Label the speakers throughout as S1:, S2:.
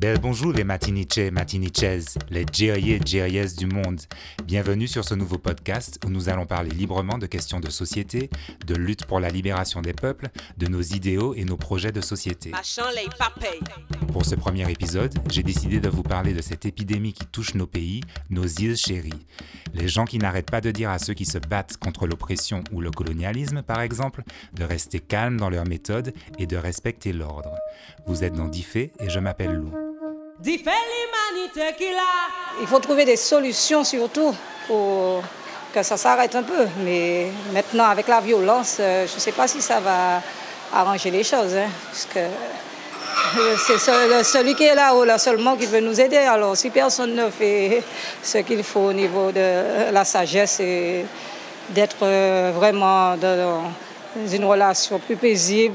S1: Bel bonjour les matiniches, matiniches, les djeriers, djeriès du monde. Bienvenue sur ce nouveau podcast où nous allons parler librement de questions de société, de lutte pour la libération des peuples, de nos idéaux et nos projets de société. Pour ce premier épisode, j'ai décidé de vous parler de cette épidémie qui touche nos pays, nos îles chéries. Les gens qui n'arrêtent pas de dire à ceux qui se battent contre l'oppression ou le colonialisme, par exemple, de rester calmes dans leurs méthodes et de respecter l'ordre. Vous êtes dans Diffé et je m'appelle Lou.
S2: Il faut trouver des solutions surtout pour que ça s'arrête un peu. Mais maintenant, avec la violence, euh, je ne sais pas si ça va arranger les choses. Hein, euh, c'est celui qui est là-haut, là seulement, qui veut nous aider. Alors, si personne ne fait ce qu'il faut au niveau de la sagesse et d'être euh, vraiment dans une relation plus paisible,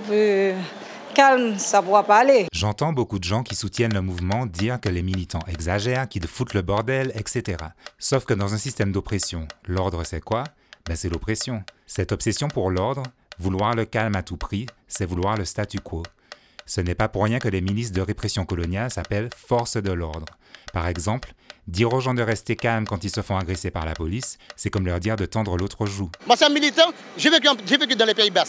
S2: calme, ça ne pourra pas aller.
S1: J'entends beaucoup de gens qui soutiennent le mouvement dire que les militants exagèrent, qu'ils foutent le bordel, etc. Sauf que dans un système d'oppression, l'ordre c'est quoi? Ben, C'est l'oppression. Cette obsession pour l'ordre, vouloir le calme à tout prix, c'est vouloir le statu quo. Ce n'est pas pour rien que les milices de répression coloniale s'appellent forces de l'ordre. Par exemple, dire aux gens de rester calmes quand ils se font agresser par la police, c'est comme leur dire de tendre l'autre joue.
S3: Moi, c'est un militant, j'ai vécu, vécu, dans les Pays bas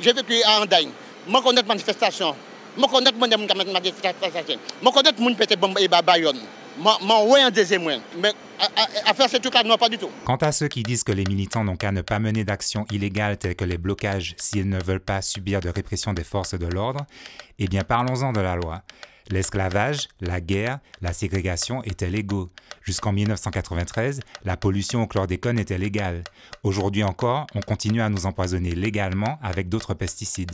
S3: J'ai vécu à Andagne. Je connais manifestation. Je connais manifestation. Je connais moun pété bombe et babayon. Moi, ouais un deuxième Mais à, faire ces trucs-là, non, pas du tout.
S1: Quant à ceux qui disent que les militants n'ont qu'à ne pas mener d'actions illégales telles que les blocages s'ils ne veulent pas subir de répression des forces de l'ordre, eh bien parlons-en de la loi. L'esclavage, la guerre, la ségrégation étaient légaux. Jusqu'en 1993, la pollution au chlordécone était légale. Aujourd'hui encore, on continue à nous empoisonner légalement avec d'autres pesticides.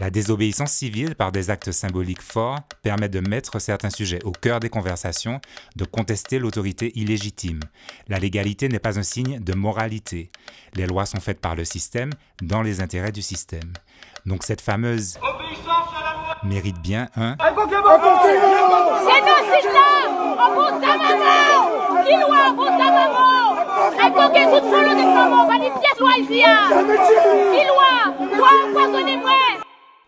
S1: La désobéissance civile par des actes symboliques forts permet de mettre certains sujets au cœur des conversations, de contester l'autorité illégitime. La légalité n'est pas un signe de moralité. Les lois sont faites par le système dans les intérêts du système. Donc cette fameuse mérite bien un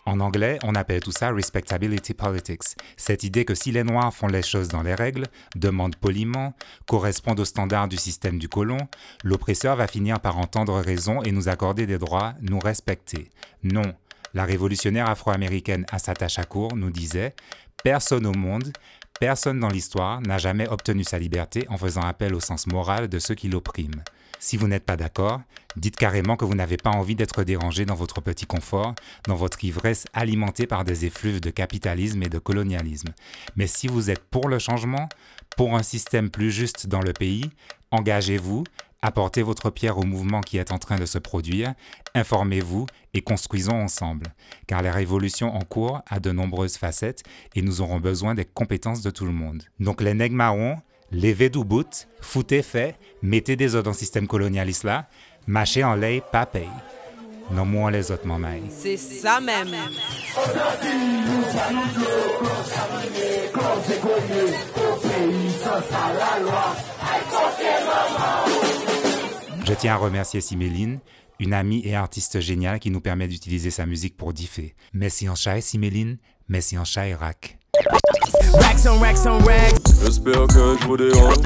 S1: en anglais, on appelle tout ça respectability politics. Cette idée que si les Noirs font les choses dans les règles, demandent poliment, correspondent aux standards du système du colon, l'oppresseur va finir par entendre raison et nous accorder des droits, nous respecter. Non. La révolutionnaire afro-américaine Assata Shakur nous disait Personne au monde, personne dans l'histoire n'a jamais obtenu sa liberté en faisant appel au sens moral de ceux qui l'oppriment. Si vous n'êtes pas d'accord, dites carrément que vous n'avez pas envie d'être dérangé dans votre petit confort, dans votre ivresse alimentée par des effluves de capitalisme et de colonialisme. Mais si vous êtes pour le changement, pour un système plus juste dans le pays, engagez-vous, apportez votre pierre au mouvement qui est en train de se produire, informez-vous et construisons ensemble, car la révolution en cours a de nombreuses facettes et nous aurons besoin des compétences de tout le monde. Donc les nègres marrons, levez du bout, foutez fait, mettez des autres dans le système colonialiste là, mâchez en lait, pas paye. Non moins les autres mamans.
S4: C'est ça même.
S1: Je tiens à remercier Siméline, une amie et artiste géniale qui nous permet d'utiliser sa musique pour differ. Merci en chat Siméline, merci en chat rack. Racks on racks on racks. J'espère que je vous dérange.